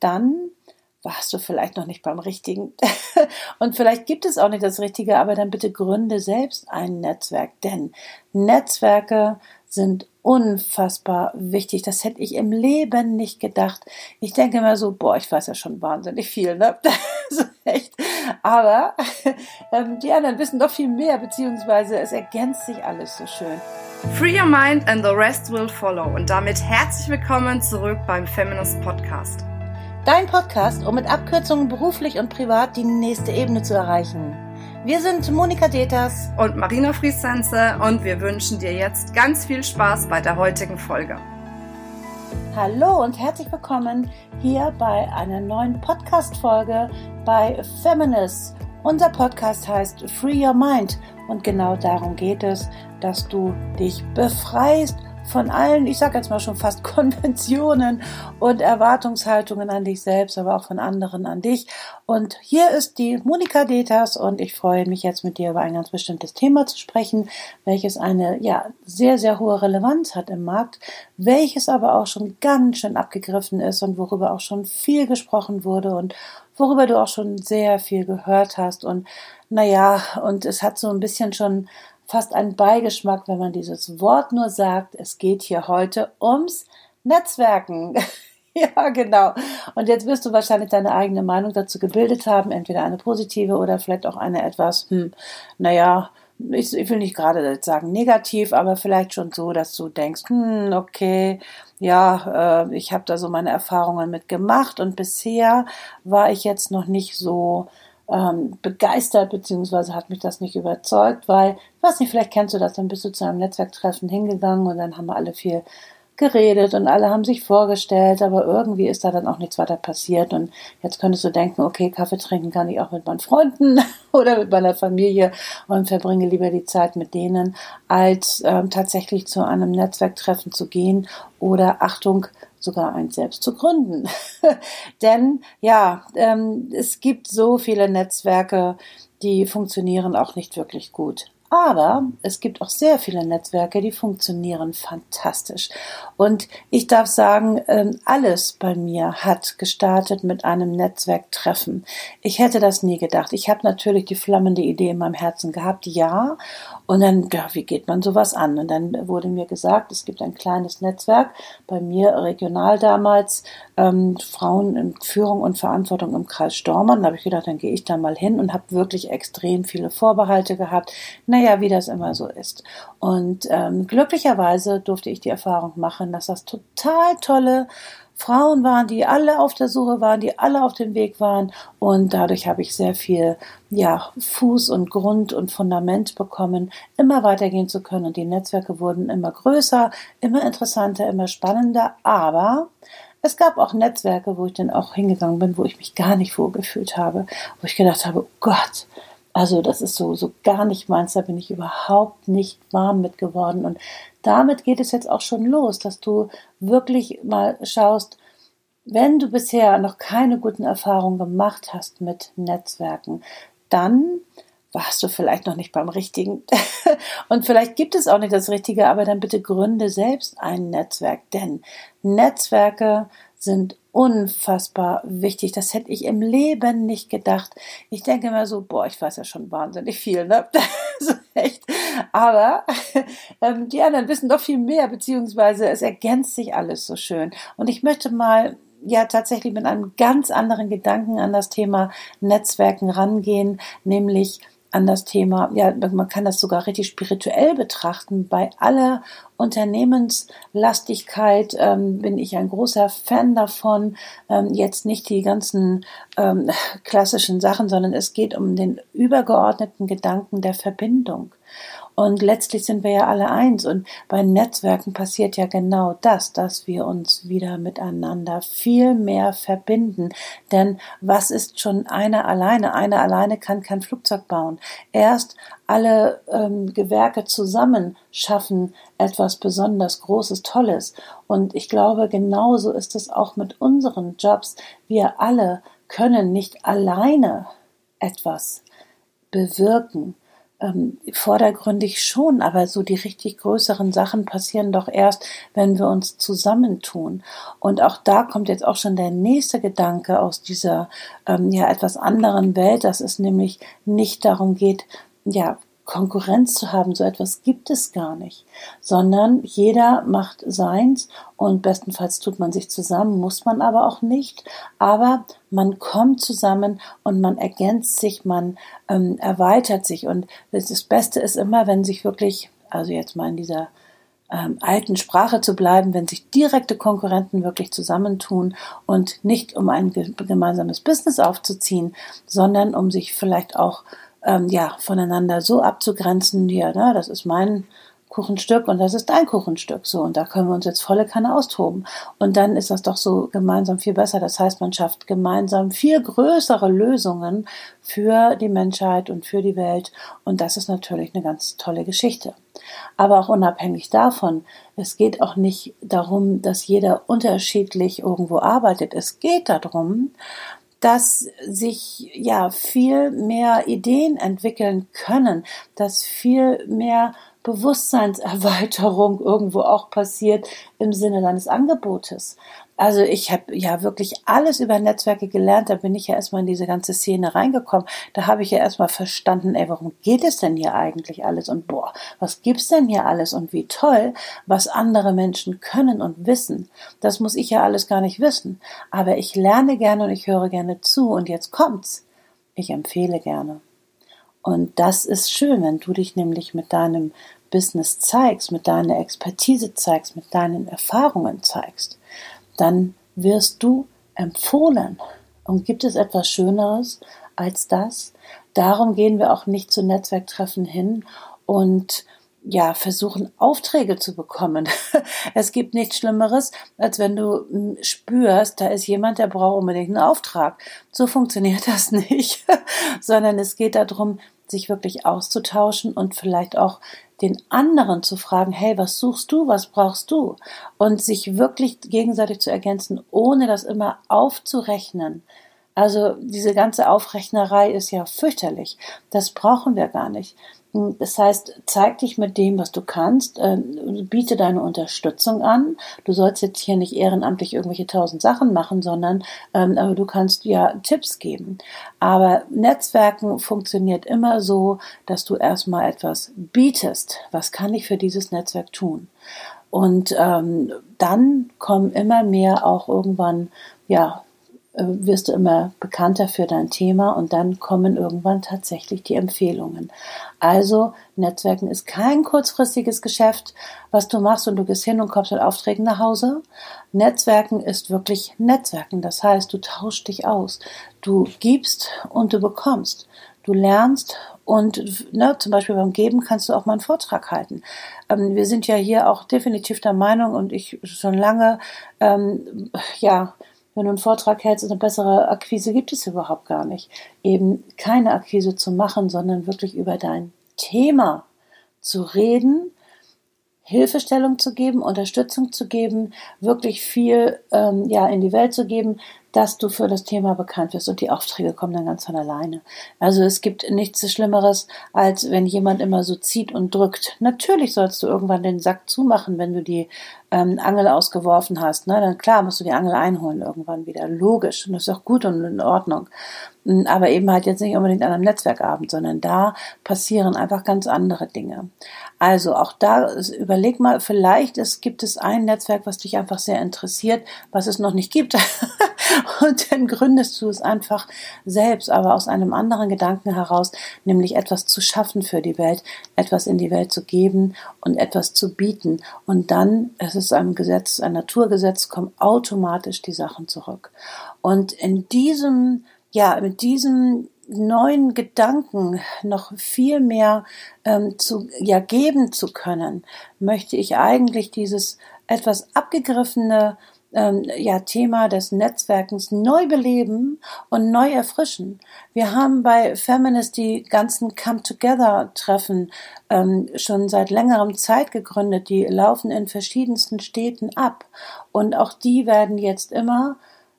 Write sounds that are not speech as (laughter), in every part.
dann warst du vielleicht noch nicht beim Richtigen. (laughs) Und vielleicht gibt es auch nicht das Richtige, aber dann bitte gründe selbst ein Netzwerk, denn Netzwerke sind unfassbar wichtig. Das hätte ich im Leben nicht gedacht. Ich denke immer so, boah, ich weiß ja schon wahnsinnig viel, ne? (laughs) so echt. Aber (laughs) ähm, die anderen wissen doch viel mehr, beziehungsweise es ergänzt sich alles so schön. Free your mind and the rest will follow. Und damit herzlich willkommen zurück beim Feminist Podcast. Dein Podcast, um mit Abkürzungen beruflich und privat die nächste Ebene zu erreichen. Wir sind Monika Deters und Marina Friesense und wir wünschen dir jetzt ganz viel Spaß bei der heutigen Folge. Hallo und herzlich willkommen hier bei einer neuen Podcast-Folge bei Feminist. Unser Podcast heißt Free Your Mind und genau darum geht es, dass du dich befreist von allen, ich sage jetzt mal schon fast (laughs) Konventionen und Erwartungshaltungen an dich selbst, aber auch von anderen an dich. Und hier ist die Monika Detas und ich freue mich jetzt mit dir über ein ganz bestimmtes Thema zu sprechen, welches eine ja sehr sehr hohe Relevanz hat im Markt, welches aber auch schon ganz schön abgegriffen ist und worüber auch schon viel gesprochen wurde und worüber du auch schon sehr viel gehört hast und naja, und es hat so ein bisschen schon fast einen Beigeschmack, wenn man dieses Wort nur sagt. Es geht hier heute ums Netzwerken. (laughs) ja, genau. Und jetzt wirst du wahrscheinlich deine eigene Meinung dazu gebildet haben, entweder eine positive oder vielleicht auch eine etwas, hm, naja, ich, ich will nicht gerade sagen negativ, aber vielleicht schon so, dass du denkst, hm, okay, ja, äh, ich habe da so meine Erfahrungen mitgemacht und bisher war ich jetzt noch nicht so ähm, begeistert, beziehungsweise hat mich das nicht überzeugt, weil, ich weiß nicht, vielleicht kennst du das, dann bist du zu einem Netzwerktreffen hingegangen und dann haben wir alle viel geredet und alle haben sich vorgestellt, aber irgendwie ist da dann auch nichts weiter passiert. Und jetzt könntest du denken, okay, Kaffee trinken kann ich auch mit meinen Freunden (laughs) oder mit meiner Familie und verbringe lieber die Zeit mit denen, als ähm, tatsächlich zu einem Netzwerktreffen zu gehen oder Achtung, sogar eins selbst zu gründen. (laughs) Denn ja, ähm, es gibt so viele Netzwerke, die funktionieren auch nicht wirklich gut. Aber es gibt auch sehr viele Netzwerke, die funktionieren fantastisch. Und ich darf sagen, ähm, alles bei mir hat gestartet mit einem Netzwerktreffen. Ich hätte das nie gedacht. Ich habe natürlich die flammende Idee in meinem Herzen gehabt, ja. Und dann, ja, wie geht man sowas an? Und dann wurde mir gesagt, es gibt ein kleines Netzwerk, bei mir regional damals, ähm, Frauen in Führung und Verantwortung im Kreis Stormann. Da habe ich gedacht, dann gehe ich da mal hin und habe wirklich extrem viele Vorbehalte gehabt. Naja, wie das immer so ist. Und ähm, glücklicherweise durfte ich die Erfahrung machen, dass das total tolle Frauen waren, die alle auf der Suche waren, die alle auf dem Weg waren. Und dadurch habe ich sehr viel, ja, Fuß und Grund und Fundament bekommen, immer weitergehen zu können. Und die Netzwerke wurden immer größer, immer interessanter, immer spannender. Aber es gab auch Netzwerke, wo ich dann auch hingegangen bin, wo ich mich gar nicht wohlgefühlt habe, wo ich gedacht habe, oh Gott, also das ist so, so gar nicht meins, da bin ich überhaupt nicht warm mit geworden. Und damit geht es jetzt auch schon los, dass du wirklich mal schaust, wenn du bisher noch keine guten Erfahrungen gemacht hast mit Netzwerken, dann warst du vielleicht noch nicht beim Richtigen. (laughs) Und vielleicht gibt es auch nicht das Richtige, aber dann bitte gründe selbst ein Netzwerk, denn Netzwerke sind unfassbar wichtig. Das hätte ich im Leben nicht gedacht. Ich denke immer so, boah, ich weiß ja schon wahnsinnig viel, ne? (laughs) so echt. Aber (laughs) ähm, die anderen wissen doch viel mehr, beziehungsweise es ergänzt sich alles so schön. Und ich möchte mal ja tatsächlich mit einem ganz anderen Gedanken an das Thema Netzwerken rangehen, nämlich an das Thema, ja, man kann das sogar richtig spirituell betrachten. Bei aller Unternehmenslastigkeit ähm, bin ich ein großer Fan davon. Ähm, jetzt nicht die ganzen ähm, klassischen Sachen, sondern es geht um den übergeordneten Gedanken der Verbindung. Und letztlich sind wir ja alle eins. Und bei Netzwerken passiert ja genau das, dass wir uns wieder miteinander viel mehr verbinden. Denn was ist schon einer alleine? Einer alleine kann kein Flugzeug bauen. Erst alle ähm, Gewerke zusammen schaffen etwas besonders Großes, Tolles. Und ich glaube, genauso ist es auch mit unseren Jobs. Wir alle können nicht alleine etwas bewirken ähm, vordergründig schon, aber so die richtig größeren Sachen passieren doch erst, wenn wir uns zusammentun. Und auch da kommt jetzt auch schon der nächste Gedanke aus dieser ähm, ja etwas anderen Welt, dass es nämlich nicht darum geht, ja Konkurrenz zu haben, so etwas gibt es gar nicht, sondern jeder macht seins und bestenfalls tut man sich zusammen, muss man aber auch nicht, aber man kommt zusammen und man ergänzt sich, man ähm, erweitert sich. Und das Beste ist immer, wenn sich wirklich, also jetzt mal in dieser ähm, alten Sprache zu bleiben, wenn sich direkte Konkurrenten wirklich zusammentun und nicht um ein gemeinsames Business aufzuziehen, sondern um sich vielleicht auch ähm, ja, voneinander so abzugrenzen, ja, ne, das ist mein Kuchenstück und das ist dein Kuchenstück. So, und da können wir uns jetzt volle Kanne austoben. Und dann ist das doch so gemeinsam viel besser. Das heißt, man schafft gemeinsam viel größere Lösungen für die Menschheit und für die Welt. Und das ist natürlich eine ganz tolle Geschichte. Aber auch unabhängig davon, es geht auch nicht darum, dass jeder unterschiedlich irgendwo arbeitet. Es geht darum, dass sich ja viel mehr Ideen entwickeln können, dass viel mehr Bewusstseinserweiterung (laughs) irgendwo auch passiert im Sinne deines Angebotes. Also ich habe ja wirklich alles über Netzwerke gelernt. Da bin ich ja erstmal in diese ganze Szene reingekommen. Da habe ich ja erstmal verstanden, ey, warum geht es denn hier eigentlich alles? Und boah, was gibt's denn hier alles? Und wie toll, was andere Menschen können und wissen. Das muss ich ja alles gar nicht wissen. Aber ich lerne gerne und ich höre gerne zu. Und jetzt kommt's. Ich empfehle gerne. Und das ist schön, wenn du dich nämlich mit deinem Business zeigst, mit deiner Expertise zeigst, mit deinen Erfahrungen zeigst dann wirst du empfohlen. Und gibt es etwas Schöneres als das? Darum gehen wir auch nicht zu Netzwerktreffen hin und ja, versuchen Aufträge zu bekommen. (laughs) Es gibt nichts Schlimmeres, als wenn du hm, spürst, da ist jemand, der braucht unbedingt einen Auftrag. So funktioniert (laughs) das nicht, sondern es geht darum, sich wirklich auszutauschen und vielleicht auch den anderen zu fragen, hey, was suchst du, was brauchst du? Und sich wirklich gegenseitig zu ergänzen, ohne das immer aufzurechnen. Also diese ganze Aufrechnerei ist ja fürchterlich. Das brauchen wir gar nicht. Das heißt, zeig dich mit dem, was du kannst, äh, biete deine Unterstützung an. Du sollst jetzt hier nicht ehrenamtlich irgendwelche tausend Sachen machen, sondern ähm, aber du kannst ja Tipps geben. Aber Netzwerken funktioniert immer so, dass du erstmal etwas bietest. Was kann ich für dieses Netzwerk tun? Und ähm, dann kommen immer mehr auch irgendwann ja wirst du immer bekannter für dein Thema und dann kommen irgendwann tatsächlich die Empfehlungen. Also Netzwerken ist kein kurzfristiges Geschäft, was du machst und du gehst hin und kommst mit Aufträgen nach Hause. Netzwerken ist wirklich Netzwerken. Das heißt, du tauschst dich aus. Du gibst und du bekommst. Du lernst und ne, zum Beispiel beim Geben kannst du auch mal einen Vortrag halten. Ähm, wir sind ja hier auch definitiv der Meinung und ich schon lange, ähm, ja, wenn du einen Vortrag hältst, eine bessere Akquise gibt es überhaupt gar nicht. Eben keine Akquise zu machen, sondern wirklich über dein Thema zu reden, Hilfestellung zu geben, Unterstützung zu geben, wirklich viel ähm, ja in die Welt zu geben, dass du für das Thema bekannt wirst und die Aufträge kommen dann ganz von alleine. Also es gibt nichts Schlimmeres, als wenn jemand immer so zieht und drückt. Natürlich sollst du irgendwann den Sack zumachen, wenn du die ähm, Angel ausgeworfen hast. Ne? Dann klar musst du die Angel einholen irgendwann wieder. Logisch. Und das ist auch gut und in Ordnung. Hm, aber eben halt jetzt nicht unbedingt an einem Netzwerkabend, sondern da passieren einfach ganz andere Dinge. Also auch da überleg mal, vielleicht es gibt es ein Netzwerk, was dich einfach sehr interessiert, was es noch nicht gibt. (laughs) (laughs) und dann gründest du es einfach selbst, aber aus einem anderen Gedanken heraus, nämlich etwas zu schaffen für die Welt, etwas in die Welt zu geben und etwas zu bieten. Und dann, es ist ein Gesetz, ein Naturgesetz, kommen automatisch die Sachen zurück. Und in diesem, ja, mit diesem neuen Gedanken noch viel mehr ähm, zu ja geben zu können, möchte ich eigentlich dieses etwas abgegriffene ähm, ja, Thema des Netzwerkens neu beleben und neu erfrischen. Wir haben bei Feminist die ganzen Come-Together-Treffen ähm, schon seit längerem Zeit gegründet. Die laufen in verschiedensten Städten ab. Und auch die werden jetzt immer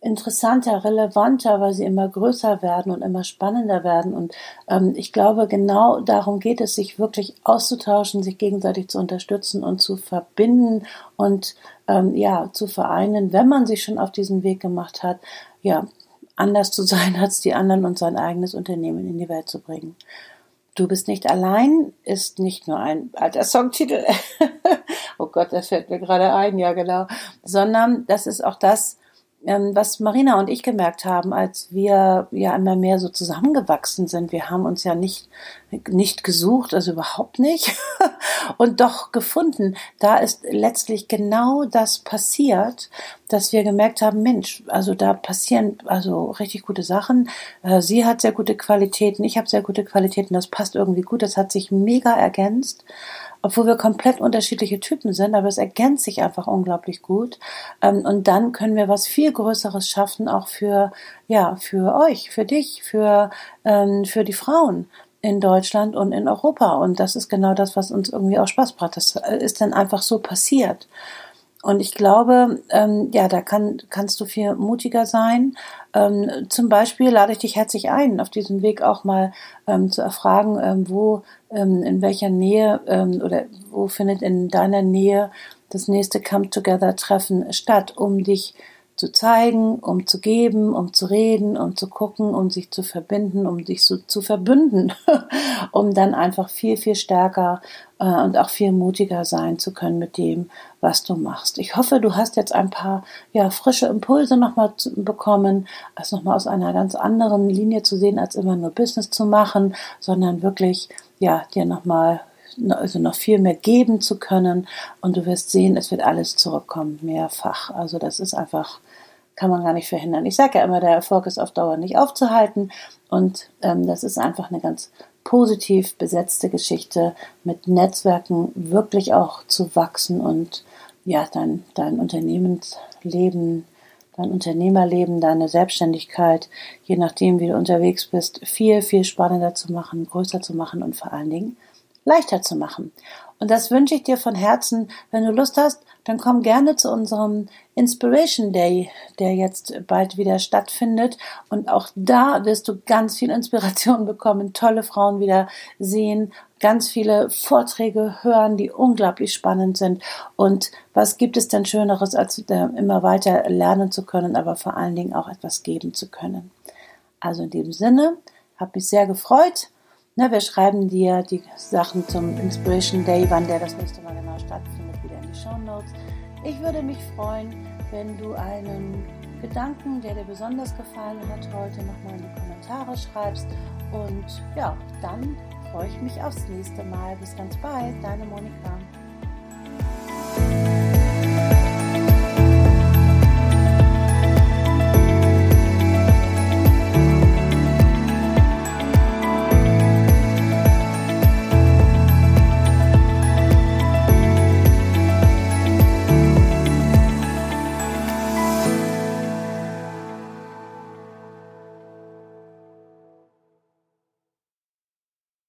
interessanter, relevanter, weil sie immer größer werden und immer spannender werden. Und ähm, ich glaube, genau darum geht es, sich wirklich auszutauschen, sich gegenseitig zu unterstützen und zu verbinden und ähm, ja, zu vereinen, wenn man sich schon auf diesen Weg gemacht hat, ja, anders zu (laughs) sein als die anderen und sein eigenes Unternehmen in die Welt zu bringen. Du bist nicht allein ist nicht nur ein alter Songtitel. (laughs) oh Gott, das fällt mir gerade ein, ja genau. Sondern das ist auch das, was Marina und ich gemerkt haben, als wir ja immer mehr so zusammengewachsen sind. Wir haben uns ja nicht, nicht gesucht, also überhaupt nicht, (laughs) und doch gefunden. Da ist letztlich genau das passiert, dass wir gemerkt haben, Mensch, also da passieren also richtig gute Sachen. Äh, sie hat sehr gute Qualitäten, ich habe sehr gute Qualitäten, das passt irgendwie gut, das hat sich mega ergänzt obwohl wir komplett unterschiedliche Typen sind, aber es ergänzt sich einfach unglaublich gut. Ähm, und dann können wir was viel Größeres schaffen, auch für, ja, für euch, für dich, für, ähm, für die Frauen in Deutschland und in Europa. Und das ist genau das, was uns irgendwie auch Spaß macht. Das äh, ist dann einfach so passiert. Und ich glaube, ähm, ja, da kann, kannst du viel mutiger sein. Ähm, zum Beispiel lade ich dich herzlich ein, auf diesem Weg auch mal ähm, zu erfragen, ähm, wo, ähm, in welcher Nähe ähm, oder wo findet in deiner Nähe das nächste Come-Together-Treffen statt, um dich zu zeigen, um zu geben, um zu reden, um zu gucken, um sich zu verbinden, um sich so zu verbünden, (laughs) um dann einfach viel, viel stärker äh, und auch viel mutiger sein zu können mit dem, was du machst. Ich hoffe, du hast jetzt ein paar ja, frische Impulse nochmal bekommen, es nochmal aus einer ganz anderen Linie zu sehen, als immer nur Business zu machen, sondern wirklich ja, dir nochmal also noch viel mehr geben zu können und du wirst sehen, es wird alles zurückkommen, mehrfach. Also das ist einfach, kann man gar nicht verhindern. Ich sage ja immer, der Erfolg ist auf Dauer nicht aufzuhalten und ähm, das ist einfach eine ganz positiv besetzte Geschichte mit Netzwerken wirklich auch zu wachsen und ja, dein, dein Unternehmensleben, dein Unternehmerleben, deine Selbstständigkeit, je nachdem, wie du unterwegs bist, viel, viel spannender zu machen, größer zu machen und vor allen Dingen leichter zu machen. Und das wünsche ich dir von Herzen. Wenn du Lust hast, dann komm gerne zu unserem Inspiration Day, der jetzt bald wieder stattfindet. Und auch da wirst du ganz viel Inspiration (laughs) bekommen, tolle Frauen wieder sehen, ganz viele Vorträge hören, die unglaublich spannend sind. Und was gibt es denn Schöneres, als immer weiter lernen zu können, aber vor allen Dingen auch etwas geben zu können. Also in dem Sinne, habe mich sehr gefreut Ne, wir schreiben dir die Sachen zum Inspiration Day, wann der das nächste Mal genau stattfindet, wieder in die Show Notes. Ich würde mich freuen, wenn du einen Gedanken, der dir besonders gefallen hat, heute nochmal in die Kommentare schreibst. Und ja, dann freue ich mich aufs nächste Mal. Bis ganz bald, deine Monika.